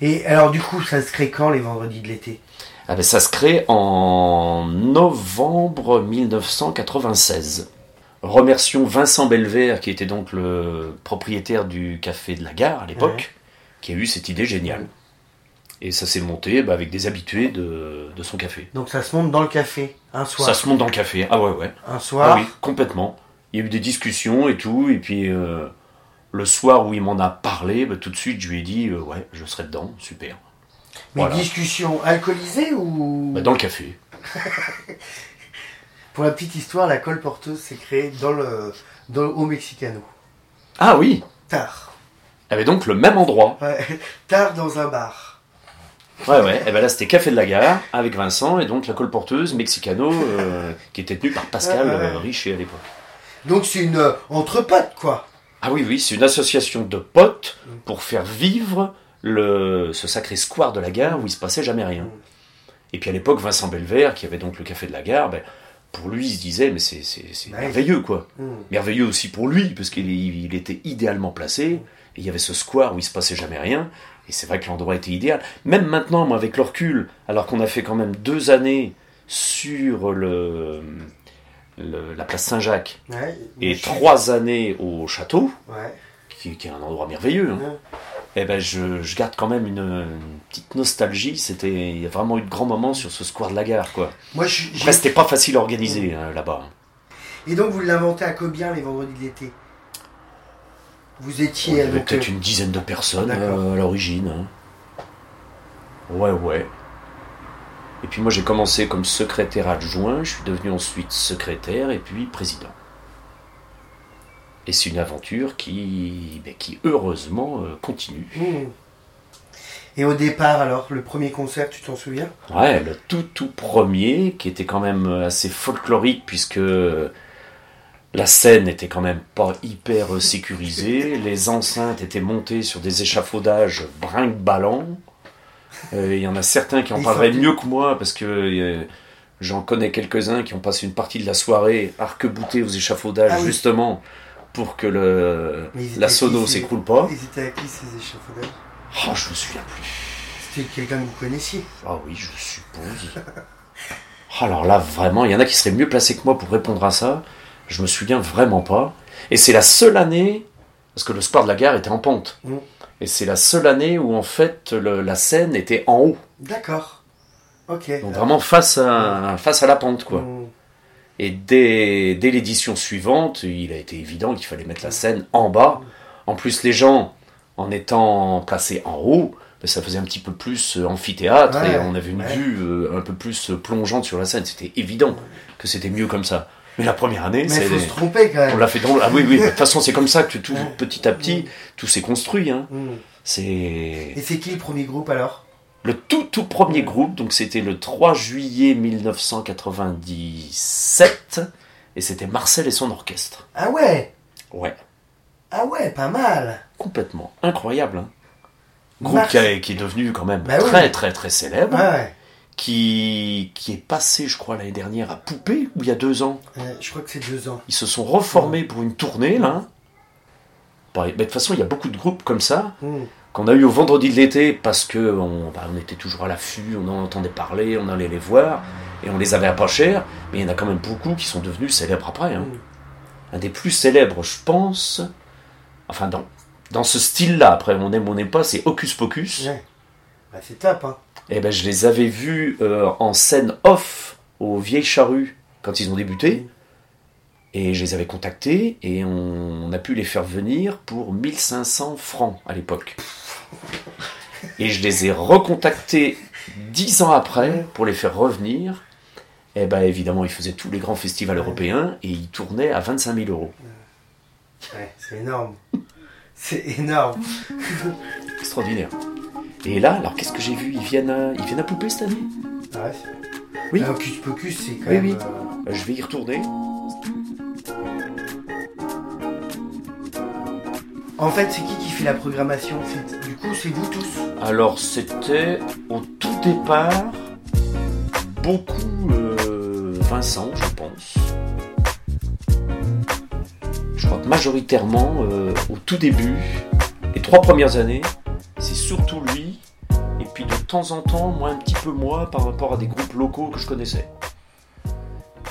Et alors, du coup, ça se crée quand les vendredis de l'été? Ah ben, ça se crée en novembre 1996. Remercions Vincent Belvert, qui était donc le propriétaire du café de la gare à l'époque, Ouais. qui a eu cette idée géniale. Et ça s'est monté bah, avec des habitués de, de son café. Donc, ça se monte dans le café, un soir. Ça se monte dans le café. Ah ouais, ouais. Un soir. Ah oui, complètement. Il y a eu des discussions et tout, et puis euh, le soir où il m'en a parlé, bah, tout de suite je lui ai dit euh, ouais, je serai dedans, super. Mais Voilà. discussion alcoolisée ou? Bah, dans le café. Pour la petite histoire, la colle porteuse s'est créée dans le, dans le, au Mexicano. Ah oui, Tard. y avait donc le même endroit. Ouais. Tard dans un bar. Ouais, ouais, et ben là c'était Café de la Gare avec Vincent et donc la colporteuse Mexicano euh, qui était tenue par Pascal Ouais, ouais, euh, Richer à l'époque. Donc, c'est une euh, quoi. Ah oui, oui, c'est une association de potes pour faire vivre le, ce sacré square de la gare où il se passait jamais rien. Et puis à l'époque, Vincent Belvert, qui avait donc le café de la gare, ben, pour lui, il se disait, mais c'est Ouais. merveilleux, quoi. Mm. Merveilleux aussi pour lui, parce qu'il il était idéalement placé, et il y avait ce square où il se passait jamais rien, et c'est vrai que l'endroit était idéal. Même maintenant, moi, avec le recul, alors qu'on a fait quand même deux années sur le, le- la place Saint-Jacques, Ouais. et trois années au château, Ouais. qui, qui est un endroit merveilleux, hein, Ouais. eh ben je, je garde quand même une, une petite nostalgie. C'était, il y a vraiment eu de grands moments sur ce square de la gare, quoi. Moi, Après, c'était pas facile à organiser hein, là-bas. Et donc, vous l'inventez à combien les vendredis de l'été? Vous Il y étiez. avait donc, peut-être euh, une dizaine de personnes euh, à l'origine. hein. Ouais, ouais. Et puis moi, j'ai commencé comme secrétaire adjoint. Je suis devenu ensuite secrétaire et puis président. Et c'est une aventure qui, ben, qui heureusement euh, continue. hmm. Et au départ, alors, le premier concert, tu t'en souviens? Ouais, le tout tout premier, qui était quand même assez folklorique, puisque la scène n'était quand même pas hyper sécurisée, les enceintes étaient montées sur des échafaudages brinque-ballants. Euh, Il y en a certains qui en parleraient mieux que moi, parce que euh, j'en connais quelques-uns qui ont passé une partie de la soirée arc-boutés aux échafaudages, Ah oui. justement, pour que le, la sono s'écroule pas. Ils étaient à qui ces échafaudages? Oh, je me souviens plus. C'était quelqu'un que vous connaissiez. Ah oui, je suppose. Alors là, vraiment, il y en a qui seraient mieux placés que moi pour répondre à ça. Je me souviens vraiment pas. Et c'est la seule année, parce que le square de la gare était en pente. Mm. Et c'est la seule année où en fait le- la scène était en haut. D'accord. Ok. Donc vraiment face à, face à la pente, quoi. Hmm. Et dès, dès l'édition suivante, il a été évident qu'il fallait mettre la scène en bas. En plus, les gens, en étant placés en haut, ben, ça faisait un petit peu plus euh, amphithéâtre Ouais, et on avait une ouais. vue euh, un peu plus euh, plongeante sur la scène. C'était évident que c'était mieux comme ça. Mais la première année, Mais c'est- il faut se tromper quand on même. l'a fait dans... Ah oui, oui, de toute façon, c'est comme ça que tout, petit à petit, tout s'est construit. Hein. Hmm. C'est Et c'est qui le premier groupe alors? Le tout, tout premier groupe, donc c'était le 3 juillet 1997, et c'était Marcel et son orchestre. Ah ouais? Ouais. Ah ouais, pas mal. Complètement incroyable. hein. Groupe qui, a- qui est devenu quand même Bah oui. très très très célèbre, Ouais. Qui, qui est passé, je crois, l'année dernière à Poupée, ou il y a deux ans. Euh, je crois que c'est deux ans. Ils se sont reformés pour une tournée, là. Pareil. Mais de toute façon, il y a beaucoup de groupes comme ça, Hmm. qu'on a eu au vendredi de l'été, parce que on, bah, on était toujours à l'affût, on en entendait parler, on allait les voir, et on les avait à pas cher, mais il y en a quand même beaucoup qui sont devenus célèbres après. hein. Hmm. Un des plus célèbres, je pense, enfin dans, dans ce style-là, après on aime ou on n'aime pas, c'est Hocus Pocus. Ouais. Bah, c'est top, hein. Et ben je les avais vus euh, en scène off aux Vieilles Charrues quand ils ont débuté. Et je les avais contactés et on, on a pu les faire venir pour 1500 francs à l'époque. Et je les ai recontactés dix ans après pour les faire revenir. Et ben évidemment, ils faisaient tous les grands festivals européens et ils tournaient à 25 000 euros. Ouais, c'est énorme. C'est énorme. Extraordinaire. Et là, alors qu'est-ce que j'ai vu? Ils viennent, à, ils viennent à Poupée cette année? Ah ouais, Oui. Hocus Pocus, c'est quand Oui, même. oui. euh, Euh, Je vais y retourner. En fait, c'est qui qui fait la programmation? Du coup, c'est vous tous. Alors c'était au tout départ beaucoup euh, Vincent, je pense. Je crois que majoritairement euh, au tout début, les trois premières années, c'est surtout temps en temps, moi un petit peu moi, par rapport à des groupes locaux que je connaissais.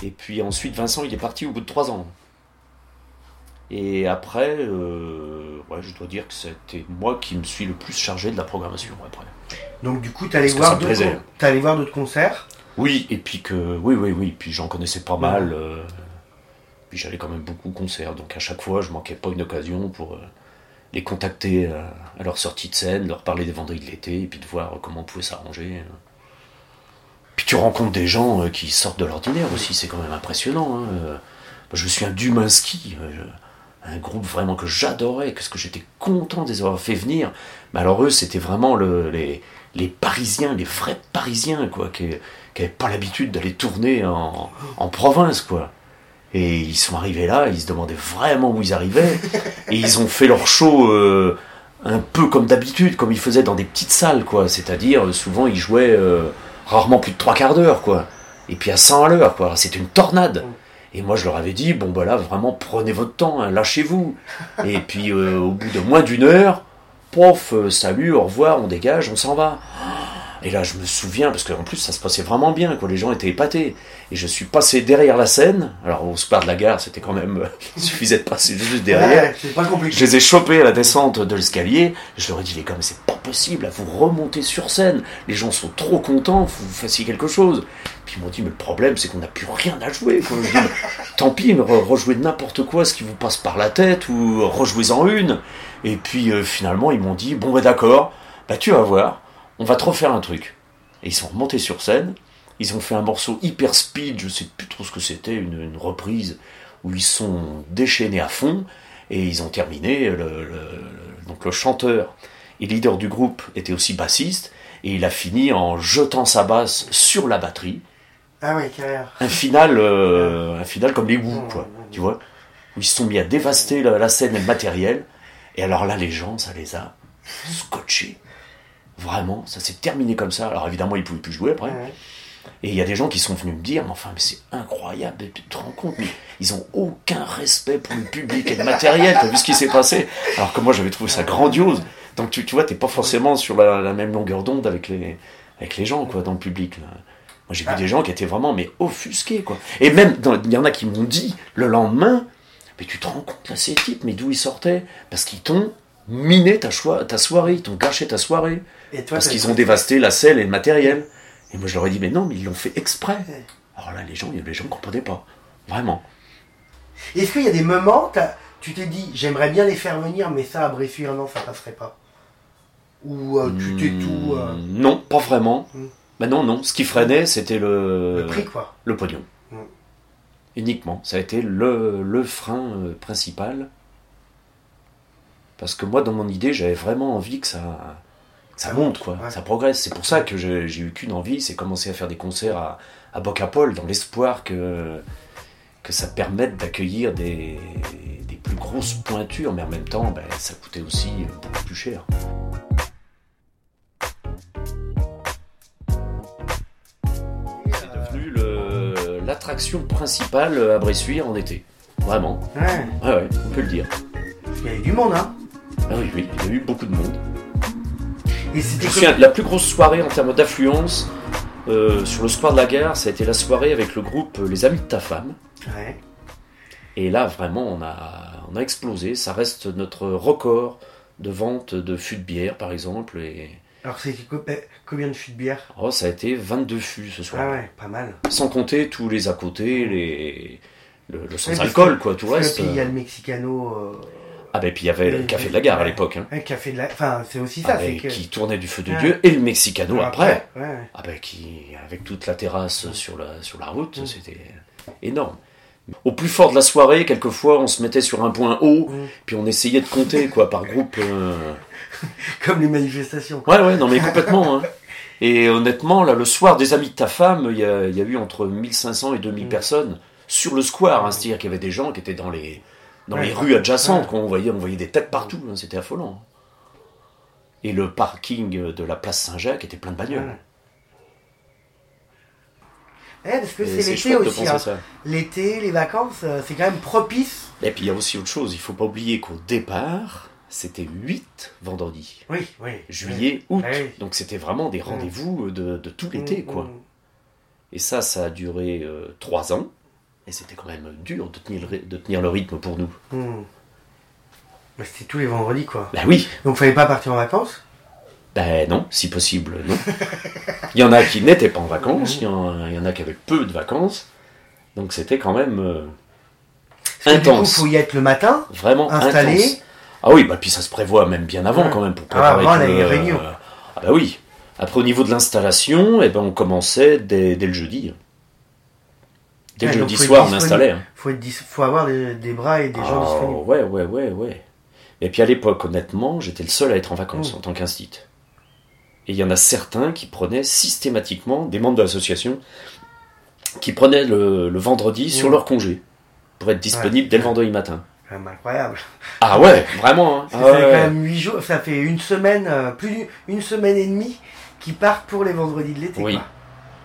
Et puis ensuite, Vincent, il est parti au bout de trois ans. Et après, euh, ouais, je dois dire que c'était moi qui me suis le plus chargé de la programmation après. Donc du coup, t'allais voir d'autres concerts? Oui, et puis que, oui, oui, oui, puis j'en connaissais pas mal. euh, puis j'allais quand même beaucoup au concert, donc à chaque fois, je manquais pas une occasion pour euh, les contacter euh, à leur sortie de scène, leur parler des vendredis de l'été, et puis de voir comment on pouvait s'arranger. Puis tu rencontres des gens euh, qui sortent de l'ordinaire aussi, c'est quand même impressionnant. hein, euh. Je me souviens d'Humansky, euh, un groupe vraiment que j'adorais, qu'est-ce que j'étais content de les avoir fait venir. Mais alors eux, c'était vraiment le- les, les Parisiens, les vrais Parisiens, quoi, qui n'avaient pas l'habitude d'aller tourner en, en province, quoi. Et ils sont arrivés là, ils se demandaient vraiment où ils arrivaient, et ils ont fait leur show euh, un peu comme d'habitude, comme ils faisaient dans des petites salles, quoi. C'est-à-dire, euh, souvent, ils jouaient euh, rarement plus de trois quarts d'heure, quoi. Et puis à 100 à l'heure, quoi. C'était une tornade. Et moi, je leur avais dit, bon, bah là, vraiment, prenez votre temps, hein, lâchez-vous. Et puis, euh, au bout de moins d'une heure, euh, salut, au revoir, on dégage, on s'en va. Et là, je me souviens, parce qu'en plus, ça se passait vraiment bien, quoi. Les gens étaient épatés. Et je suis passé derrière la scène. Alors, au square de la gare, c'était quand même. euh, il suffisait de passer juste derrière. Ouais, pas compliqué. Je les ai chopés à la descente de l'escalier. Je leur ai dit, les gars, mais c'est pas possible, là, vous remontez sur scène. Les gens sont trop contents, vous fassiez quelque chose. Puis ils m'ont dit, mais le problème, c'est qu'on n'a plus rien à jouer. Quoi. Je dis, Mais tant pis, mais re- rejouez n'importe quoi, ce qui vous passe par la tête, ou rejouez-en une. Et puis euh, finalement, ils m'ont dit, bon, bah d'accord, bah tu vas voir, on va te refaire un truc. Et ils sont remontés sur scène. Ils ont fait un morceau hyper speed, je sais plus trop ce que c'était, une, une reprise où ils sont déchaînés à fond et ils ont terminé. Le, le- donc le chanteur et leader du groupe était aussi bassiste et il a fini en jetant sa basse sur la batterie. Ah ouais, carrière. Un final, euh, un final comme les Who, quoi, tu vois, où ils se sont mis à dévaster la, la scène et le matériel. Et alors là, les gens, ça les a scotchés. Vraiment, ça s'est terminé comme ça. Alors évidemment, ils pouvaient plus jouer après. Ouais. Et il y a des gens qui sont venus me dire, mais enfin, mais c'est incroyable, tu te rends compte, mais ils ont aucun respect pour le public et le matériel, t'as vu ce qui s'est passé? Alors que moi j'avais trouvé ça grandiose. Donc tu, tu vois, t'es pas forcément sur la, la même longueur d'onde avec les, avec les gens, quoi, dans le public. là. Moi j'ai vu des gens qui étaient vraiment, mais offusqués, quoi. Et même, il y en a qui m'ont dit, le lendemain, mais tu te rends compte, là, ces types, mais d'où ils sortaient? Parce qu'ils t'ont miné ta, soirée, ils t'ont gâché ta soirée. Et toi, Parce qu'ils ont dévasté la selle et le matériel. Et moi je leur ai dit, mais non, mais ils l'ont fait exprès. Alors là, les gens, les gens ne comprenaient pas. Vraiment. Est-ce qu'il y a des moments, tu t'es dit, j'aimerais bien les faire venir, mais ça, à Bressuire, non, ça passerait pas? Ou euh, tu t'es tout. euh, Hmm, Non, pas vraiment. Hmm. Ben non, non. Ce qui freinait, c'était le, le prix, quoi. le pognon. Hmm. Uniquement. Ça a été le, le frein euh, principal. Parce que moi, dans mon idée, j'avais vraiment envie que ça, que ça monte, quoi. ouais. Ça progresse. C'est pour ça que j'ai eu qu'une envie, c'est commencer à faire des concerts à, à Bocapol, dans l'espoir que, que ça permette d'accueillir des, des plus grosses pointures, mais en même temps, ben, ça coûtait aussi beaucoup plus cher. C'est devenu l'attraction principale à Bressuire en été. Vraiment. Ouais. Ouais, ouais, on peut le dire. Qu'il y avait du monde, hein. Ah oui, oui, il y a eu beaucoup de monde. Et Je c'était me souviens, la plus grosse soirée en termes d'affluence euh, sur le square de la gare, ça a été la soirée avec le groupe Les Amis de ta femme. Ouais. Et là, vraiment, on a, on a explosé. Ça reste notre record de vente de fûts de bière, par exemple. Et Alors, c'était eh, combien de fûts de bière? Oh, ça a été 22 fûts ce soir. Ah ouais, pas mal. Sans compter tous les à côté, les, le, le Ouais, sans parce alcool, que- quoi, tout le reste. Puis il y a le Mexicano. euh, Ah, ben, puis il y avait le café de la gare à l'époque. Hein. Un café de la. Enfin, c'est aussi ça, Ah, ben, que. Qui tournait du feu de Ouais. Dieu et le Mexicano après. Ah ben qui, avec toute la terrasse sur la, sur la route, c'était énorme. Au plus fort de la soirée, quelquefois, on se mettait sur un point haut, puis on essayait de compter, quoi, par groupe. euh. Comme les manifestations. Ouais, ouais, non, mais complètement. hein. Et honnêtement, là, le soir des Amis de ta femme, il y y a eu entre 1500 et 2000 Mm. personnes sur le square. hein. C'est-à-dire qu'il y avait des gens qui étaient dans les, dans les rues adjacentes, quoi. On, voyait, on voyait des têtes partout, hein. c'était affolant. Et le parking de la place Saint-Jacques était plein de bagnoles. Ouais. Eh, parce que c'est l'été aussi. hein. L'été, les vacances, euh, c'est quand même propice. Et puis il y a aussi autre chose, il faut pas oublier qu'au départ, c'était 8 vendredis. Oui, oui. Juillet, août. Oui. Donc c'était vraiment des rendez-vous de, de tout l'été, Mm, quoi. mm. Et ça, ça a duré 3 ans. Et c'était quand même dur de tenir, le, ry- de tenir le rythme pour nous. Hmm. Mais c'était tous les vendredis, quoi. Ben oui, Donc, fallait pas partir en vacances? Ben non, si possible, non. il y en a qui n'étaient pas en vacances, il y, en, il y en a qui avaient peu de vacances. Donc c'était quand même euh, intense. faut y être le matin. Vraiment Installé. intense. Ah oui, bah puis ça se prévoit même bien avant Ouais. quand même pour Ah, préparer avant, tout on a le- les réunions. Ah bah oui. Après au niveau de l'installation, eh ben on commençait dès, dès le jeudi. Dès Ouais, le jeudi soir, on disponible. installait. hein. Faut, dis- faut avoir des, des bras et des gens Ah, disponibles. ouais, ouais, ouais, ouais. Et puis à l'époque, honnêtement, j'étais le seul à être en vacances Mm. en tant qu'instit. Et il y en a certains qui prenaient systématiquement, des membres de l'association, qui prenaient le, le vendredi sur Mm. leur congé pour être disponibles dès le vendredi matin. C'est incroyable. Ah ouais, vraiment. hein. Ça Ah fait ouais. quand même 8 jours, ça fait une semaine, euh, plus d'une semaine et demie qui partent pour les vendredis de l'été. Oui. quoi.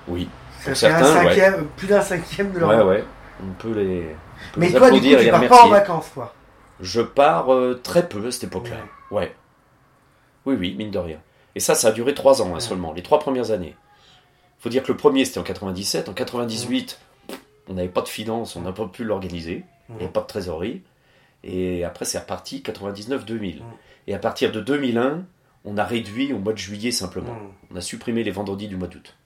Oui. Ça fait un ouais. cinquième, plus d'un cinquième de leur Ouais, ouais. On peut les, on peut Mais les toi, du coup, tu pars pas en vacances, toi. Je pars euh, très peu à cette époque-là. Ouais. Oui, oui, mine de rien. Et ça, ça a duré trois ans hein, Ouais. seulement, les trois premières années. faut dire que le premier, c'était en 97. En 98, on n'avait pas de finances, on n'a pas pu l'organiser. Il n'y avait pas de trésorerie. Et après, c'est reparti 99-2000. Mm. Et à partir de 2001, on a réduit au mois de juillet simplement. On a supprimé les vendredis du mois d'août.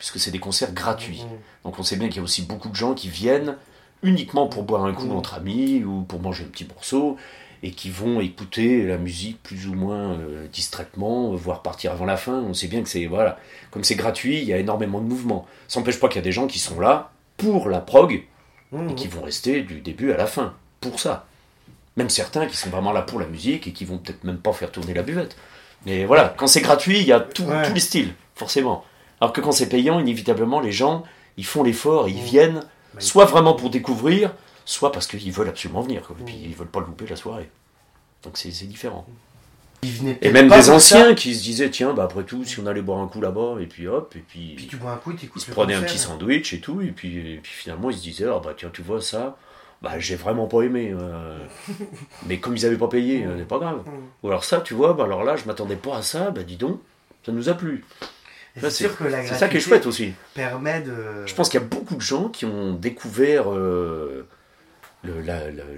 Puisque c'est des concerts gratuits. Mm. Donc on sait bien qu'il y a aussi beaucoup de gens qui viennent uniquement pour boire un coup Mm. entre amis ou pour manger un petit morceau et qui vont écouter la musique plus ou moins euh, distraitement, euh, voire partir avant la fin. On sait bien que c'est voilà, comme c'est gratuit, il y a énormément de mouvements. Ça n'empêche pas qu'il y a des gens qui sont là pour la prog et qui vont rester du début à la fin pour ça. Même certains qui sont vraiment là pour la musique et qui vont peut-être même pas faire tourner la buvette. Mais voilà, quand c'est gratuit, il y a tout- Ouais. tous les styles, forcément. Alors que quand c'est payant, inévitablement, les gens, ils font l'effort, ils Mm. viennent, soit vraiment pour découvrir, soit parce qu'ils veulent absolument venir. quoi. Et puis ils veulent pas louper la soirée. Donc c'est différent. Et même des anciens ça. qui se disaient, tiens, bah après tout, si on allait boire un coup là-bas, et puis hop, et puis... Puis tu bois un coup, Ils se prenaient un petit sandwich et tout, et puis, et puis finalement ils se disaient Ah bah tiens, tu vois ça, bah j'ai vraiment pas aimé. euh, mais comme ils avaient pas payé, euh, c'est pas grave. Ou alors ça, tu vois, bah alors là, je m'attendais pas à ça, bah dis donc, ça nous a plu. C'est sûr que la C'est ça qui est chouette aussi. permet de. Je pense qu'il y a beaucoup de gens qui ont découvert euh,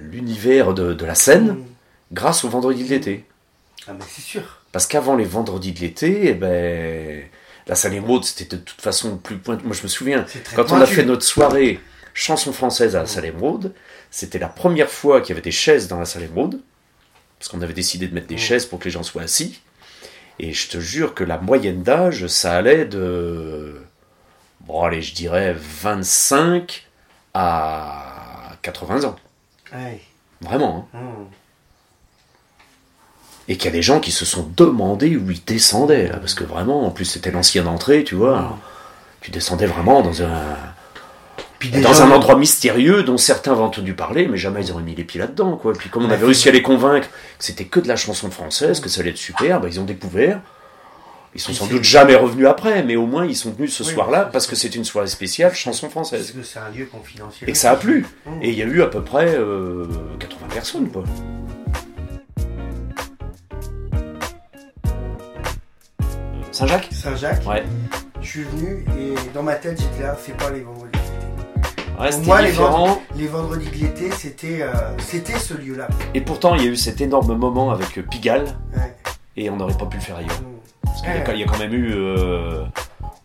l'univers de, de la scène Mm. grâce au vendredi de l'été. Ah, mais c'est sûr. Parce qu'avant les vendredis de l'été, eh ben, la salle émeraude, c'était de toute façon plus pointu. Moi, je me souviens, quand on a fait notre soirée chanson française à la salle émeraude, c'était la première fois qu'il y avait des chaises dans la salle émeraude. Parce qu'on avait décidé de mettre des Mm. chaises pour que les gens soient assis. Et je te jure que la moyenne d'âge, ça allait de. Bon, allez, je dirais 25 à 80 ans. Ouais. Vraiment. hein. Mm. Et qu'il y a des gens qui se sont demandé où ils descendaient, là. Parce que vraiment, en plus, c'était l'ancienne entrée, tu vois. Mm. Tu descendais vraiment dans un. Puis dans un endroit mystérieux dont certains avaient entendu parler, mais jamais ils auraient mis les pieds là-dedans, quoi. Puis comme on avait réussi à les convaincre que c'était que de la chanson française, que ça allait être super, bah, ils ont découvert. Ils sont sans doute jamais revenus après, mais au moins ils sont venus ce Oui, soir-là parce que c'est une soirée spéciale chanson Parce française. que c'est un lieu confidentiel. Et que ça a plu. Mm. Et il y a eu à peu près euh, 80 personnes, quoi. Saint-Jacques? Saint-Jacques, Ouais. je suis venu et dans ma tête j'étais là, c'est pas les vendredis. Moi, les vendredis de l'été, c'était euh, c'était ce lieu-là. Et pourtant, il y a eu cet énorme moment avec euh, Pigalle, Ouais. et on n'aurait pas pu le faire ailleurs. Mm. Parce qu'il y a Ouais. quand- il y a quand même eu euh,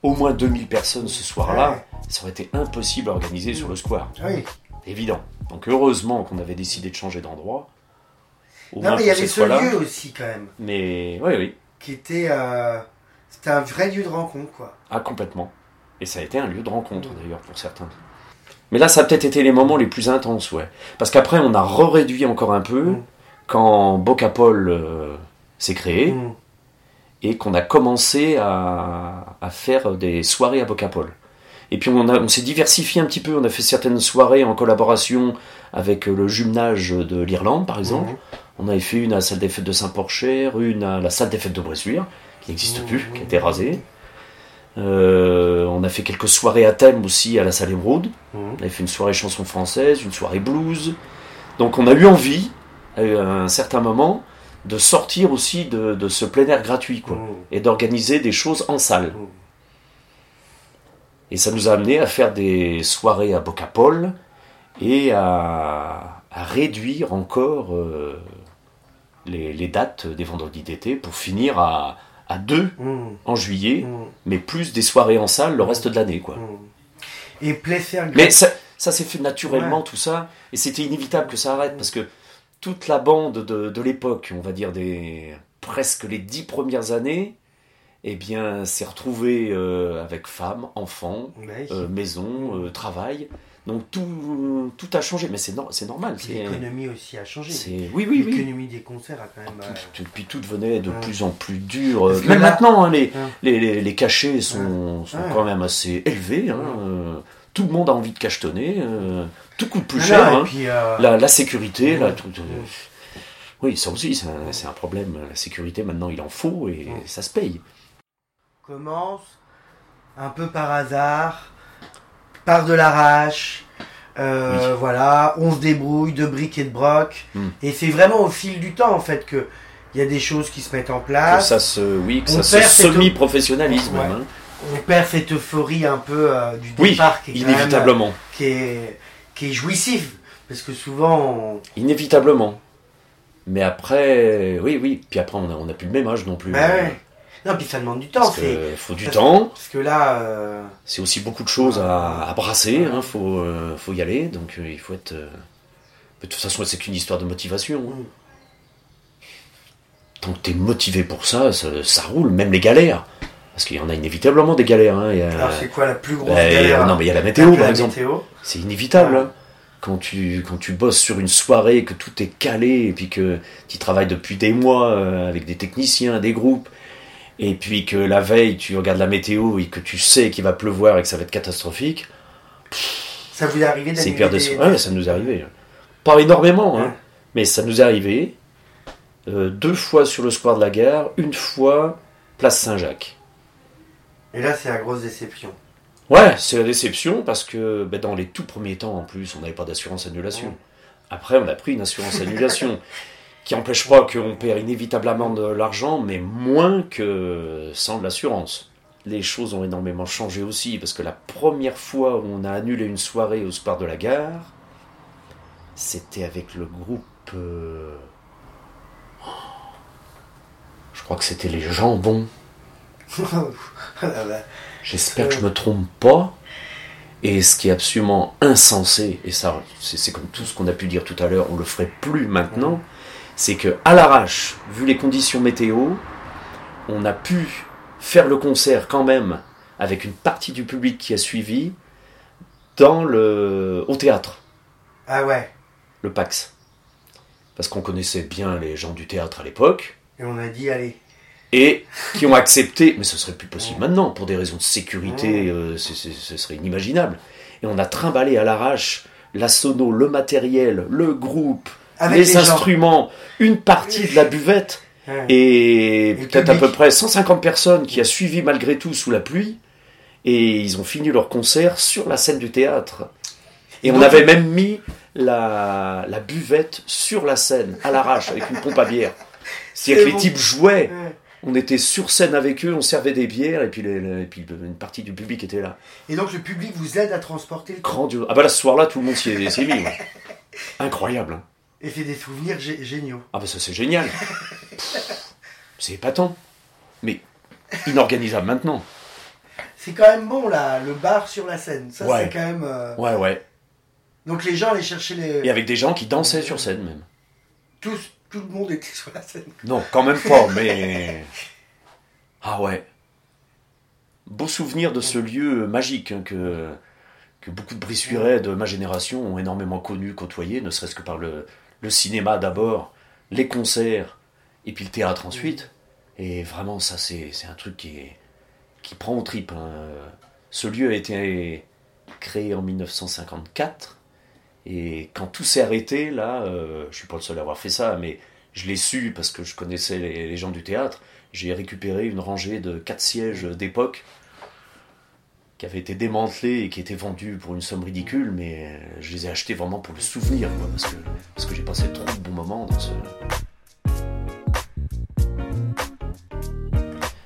au moins 2000 personnes ce soir-là. Ouais. Ça aurait été impossible à organiser sur le square. Oui. Évident. Donc heureusement qu'on avait décidé de changer d'endroit. Non, mais il y avait ce lieu aussi quand même, Mais oui, oui. qui était. euh, c'était un vrai lieu de rencontre, quoi. Ah, complètement. Et ça a été un lieu de rencontre d'ailleurs pour certains. Mais là, ça a peut-être été les moments les plus intenses, ouais. Parce qu'après, on a re-réduit encore un peu Mm. quand Bocapol euh, s'est créé Mm. et qu'on a commencé à, à faire des soirées à Bocapol. Et puis on, a- on s'est diversifié un petit peu, on a fait certaines soirées en collaboration avec le jumelage de l'Irlande, par exemple. Mhm. On avait fait une à la salle des fêtes de Saint-Porcher, une à la salle des fêtes de Bressuire, qui n'existe plus, qui a été rasée. Euh, on a fait quelques soirées à thème aussi à la salle Émeraude. Mhm. On avait fait une soirée chanson française, une soirée blues. Donc on a eu envie, à un certain moment, de sortir aussi de, de ce plein air gratuit, quoi, Mmh. et d'organiser des choses en salle. Mmh. Et ça nous a amené à faire des soirées à Bocapol et à, à réduire encore euh, les, les dates des vendredis d'été pour finir à, à deux Mmh. en juillet, Mmh. mais plus des soirées en salle le reste de l'année, quoi. Mmh. Et Plaisir Mais ça, ça s'est fait naturellement Ouais. tout ça, et c'était inévitable que ça arrête parce que toute la bande de, de l'époque, on va dire des presque les dix premières années, eh bien, s'est retrouvée euh, avec femmes, enfants, euh, maison, euh, travail. Donc tout, tout a changé, mais c'est c'est normal. Puis L'économie aussi a changé. Oui, oui, oui. L'économie des concerts a quand même. euh, Tout- tout- Puis tout devenait de Ouais. plus en plus dur. Même là- maintenant, hein, les, les, les, les cachets sont, sont quand même assez élevés. hein, euh, tout le monde a envie de cachetonner. euh, tout coûte plus voilà, cher. hein. puis, euh, La, la sécurité, là, Ouais. tout, euh, oui, ça aussi, c'est un, un problème. La sécurité, maintenant, il en faut et ça se paye. commence un peu par hasard, par de l'arrache. euh, Voilà, on se débrouille de briques et de broc. Hmm. Et c'est vraiment au fil du temps, en fait, que il y a des choses qui se mettent en Que place. ça se, oui, que On ça se semi-professionnalisme. Ouais. hein. On perd cette euphorie un peu euh, du Oui, départ qui est, même, Inévitablement. qui est, qui est jouissif. Parce que souvent, on- Inévitablement. Mais après, oui, oui. Puis après, on n'a on a plus le même âge non plus. Bah ouais. Non, puis ça demande du temps. Que faut du parce- temps. parce que là, euh, C'est aussi beaucoup de choses à, à brasser. Hein, faut, euh, faut y aller. Donc euh, il faut être. De toute façon, c'est qu'une histoire de motivation. hein. Mm. Tant que t'es motivé pour ça, ça, ça roule. Même les galères. Parce qu'il y en a inévitablement des galères. hein. Il a- alors c'est quoi la plus grosse bah, galère non, mais il y a la météo, par exemple. C'est inévitable. Ouais. hein. Quand tu, quand tu bosses sur une soirée, que tout est calé, et puis que tu travailles depuis des mois avec des techniciens, des groupes, et puis que la veille, tu regardes la météo et que tu sais qu'il va pleuvoir et que ça va être catastrophique, Ça vous est arrivé c'est hyper des- décevant. Ouais, ça nous est arrivé. Pas énormément, hein, mais ça nous est arrivé. euh, deux fois sur le square de la gare, une fois place Saint-Jacques. Et là, c'est la grosse déception. Ouais, c'est la déception parce que ben, dans les tout premiers temps, en plus, on n'avait pas d'assurance annulation. Après, on a pris une assurance annulation qui n'empêche pas qu'on perd inévitablement de l'argent, mais moins que sans de l'assurance. Les choses ont énormément changé aussi parce que la première fois où on a annulé une soirée au Square de la Gare, c'était avec le groupe. euh, Je crois que c'était les Jambons. J'espère que je me trompe pas. Et ce qui est absolument insensé, et ça, c'est c'est comme tout ce qu'on a pu dire tout à l'heure, on le ferait plus maintenant, c'est que à l'arrache, vu les conditions météo, on a pu faire le concert quand même avec une partie du public qui a suivi dans le au théâtre, ah ouais. le Pax, parce qu'on connaissait bien les gens du théâtre à l'époque Et on a dit, allez. et qui ont accepté, mais ce serait plus possible Ouais. maintenant, pour des raisons de sécurité, euh, c'est- ce serait inimaginable. Et on a trimballé à l'arrache la sono, le matériel, le groupe, Avec les, instruments, une partie de la buvette, et peut-être à peu près 150 personnes qui a suivi malgré tout sous la pluie, et ils ont fini leur concert sur la scène du théâtre. Et on avait même mis la, la buvette sur la scène, à l'arrache, avec une pompe à bière. C'est-à-dire que les types jouaient Ouais. on était sur scène avec eux, on servait des bières, et puis, les- les- et puis une partie du public était là. Et donc le public vous aide à transporter le Grandiose. Ah bah là, ce soir-là, tout le monde s'y est, mis. Incroyable. hein. Et fait des souvenirs gé- géniaux. Ah bah ça, c'est génial. C'est épatant. Mais inorganisable maintenant. C'est quand même bon là, le bar sur la scène. Ça Ouais. c'est quand même. euh, Ouais, ouais. Donc les gens allaient chercher les. Et avec des gens qui dansaient sur scène même. Tous, tout le monde était sur la scène. Non, quand même pas, mais... Ah ouais. Beau souvenir de ce lieu magique hein, que, que beaucoup de brissuirais de ma génération ont énormément connu, côtoyé, ne serait-ce que par le, le cinéma d'abord, les concerts, et puis le théâtre ensuite. Et vraiment, ça, c'est un truc qui, est, qui prend aux tripes. hein. Ce lieu a été créé en 1954. Et quand tout s'est arrêté, là, euh, je suis pas le seul à avoir fait ça, mais je l'ai su parce que je connaissais les, les gens du théâtre. J'ai récupéré une rangée de quatre sièges d'époque. qui avaient été démantelés et qui étaient vendus pour une somme ridicule, mais je les ai achetés vraiment pour le souvenir, quoi, parce que, parce que j'ai passé trop de bons moments dans ce.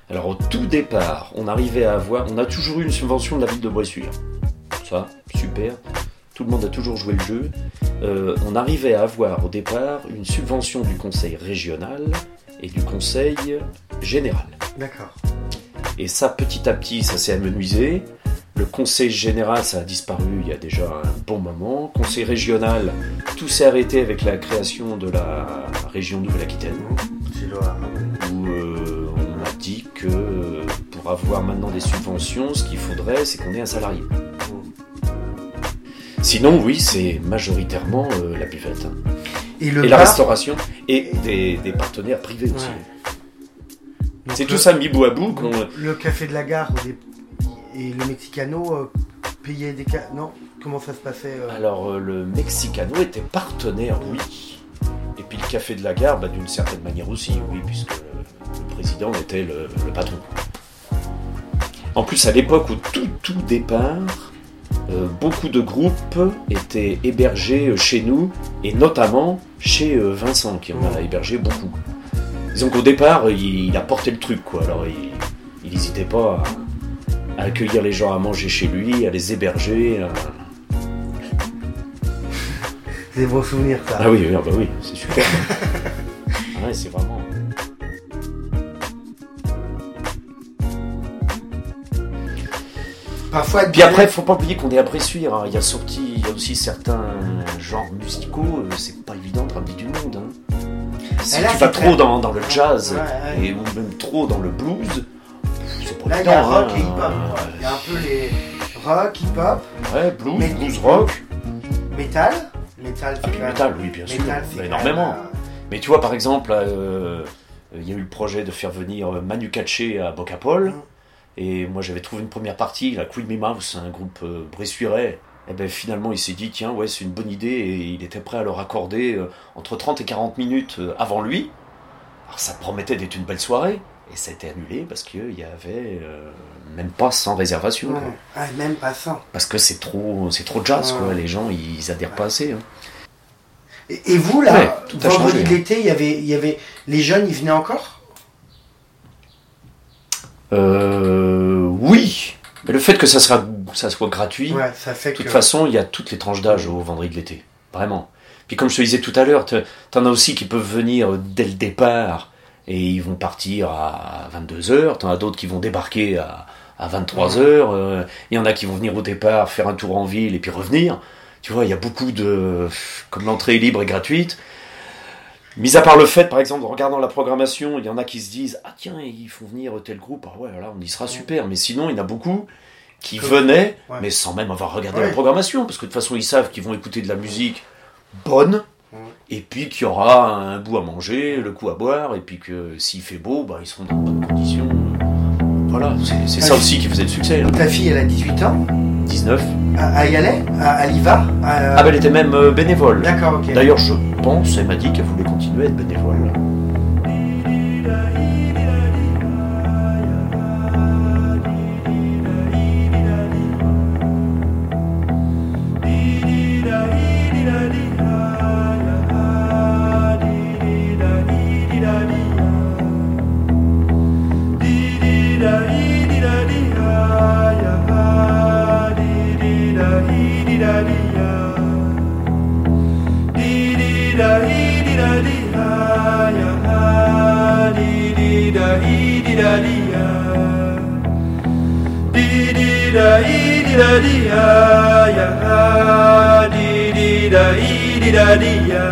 Alors au tout départ, on arrivait à avoir, on a toujours eu une subvention de la ville de Bressuire. Ça, super. Tout le monde a toujours joué le jeu. Euh, on arrivait à avoir au départ une subvention du conseil régional et du conseil général. D'accord. Et ça, petit à petit, ça s'est amenuisé. Le conseil général, ça a disparu il y a déjà un bon moment. Conseil régional, tout s'est arrêté avec la création de la région Nouvelle-Aquitaine, où euh, on a dit que euh, pour avoir maintenant des subventions, ce qu'il faudrait, c'est qu'on ait un salarié. Sinon, oui, c'est majoritairement euh, la buvette. Et le Et la bar, restauration, et des, des partenaires privés aussi. Ouais. C'est le- tout ça mis bout à bout. Le café de la gare au dé- et le Mexicano euh, payaient des ca... Non? Comment ça se passait euh? Alors, euh, le Mexicano était partenaire, oui. Et puis le Café de la Gare, bah, d'une certaine manière aussi, oui, puisque le, le président était le, le patron. En plus, à l'époque, au tout, tout départ, euh, beaucoup de groupes étaient hébergés chez nous, et notamment chez euh, Vincent, qui en a hébergé beaucoup. Disons qu'au départ, il, il a porté le truc, quoi. Alors, il n'hésitait pas à, à accueillir les gens à manger chez lui, à les héberger. à- C'est des bons souvenirs, ça. Ah oui, oui, ah bah oui, c'est super. Ouais, c'est vraiment. Parfois, Puis après, faut pas oublier qu'on est à Bressuire. hein. Il y a sorti, il y a aussi certains genres musicaux. euh, C'est pas évident de ramener du monde. hein. Si là, tu vas trop dans, dans le jazz Ouais, ouais. et ou même trop dans le blues, Là, il y a rock hein. et hip-hop. Il y a un peu les rock, hip-hop, Ouais, blues, Mais- blues rock. métal. Métal, Ah, puis même- métal, oui, bien sûr. Énormément. même, euh, Mais tu vois, par exemple, euh, il y a eu le projet de faire venir Manu Katché à Bocapol. Mm. Et moi, j'avais trouvé une première partie, la Queen Me Mouse, un groupe euh, bressuirais. Et ben finalement, il s'est dit, tiens, ouais, c'est une bonne idée. Et il était prêt à leur accorder euh, entre 30 et 40 minutes euh, avant lui. Alors, ça promettait d'être une belle soirée. Et ça a été annulé parce qu'il y avait euh, même pas 100 réservations. ouais. quoi. Ah, même pas ça. Parce que c'est trop, c'est trop jazz, quoi. Les gens, ils adhèrent pas assez. hein. Et, et vous, là, vendredi de l'été, il y avait, il y avait... Les jeunes, ils venaient encore? Euh, oui, mais le fait que ça, sera, ça soit gratuit, ça fait de toute que... façon, il y a toutes les tranches d'âge au vendredi de l'été. Vraiment. Puis comme je te disais tout à l'heure, te- t'en as aussi qui peuvent venir dès le départ et ils vont partir à 22h. T'en as d'autres qui vont débarquer à, à 23h. Il y en a qui vont venir au départ, faire un tour en ville et puis revenir. Tu vois, il y a beaucoup de... Comme l'entrée est libre et gratuite, Mis à part le fait, par exemple, en regardant la programmation, il y en a qui se disent Ah tiens, ils font venir tel groupe, ah ouais, là on y sera super. Mais sinon, il y en a beaucoup qui venaient, Ouais. mais sans même avoir regardé Ouais. la programmation, parce que de toute façon, ils savent qu'ils vont écouter de la musique bonne. Et puis qu'il y aura un bout à manger, le coup à boire, et puis que s'il fait beau, bah, ils seront dans de bonnes conditions. Voilà, c'est ça aussi qui faisait le succès. hein. Ta fille, elle a 18 ans. 19. À, y aller à, Elle y va À- Ah, bah, elle était même euh, bénévole. D'accord, ok. D'ailleurs, je pense, elle m'a dit qu'elle voulait continuer à être bénévole. da dee da dee dee da dee dee da dee da ya dee dee da dee dee da dee da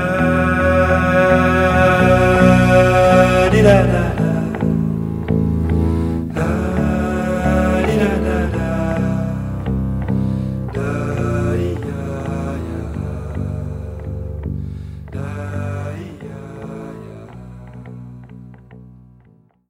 dee da da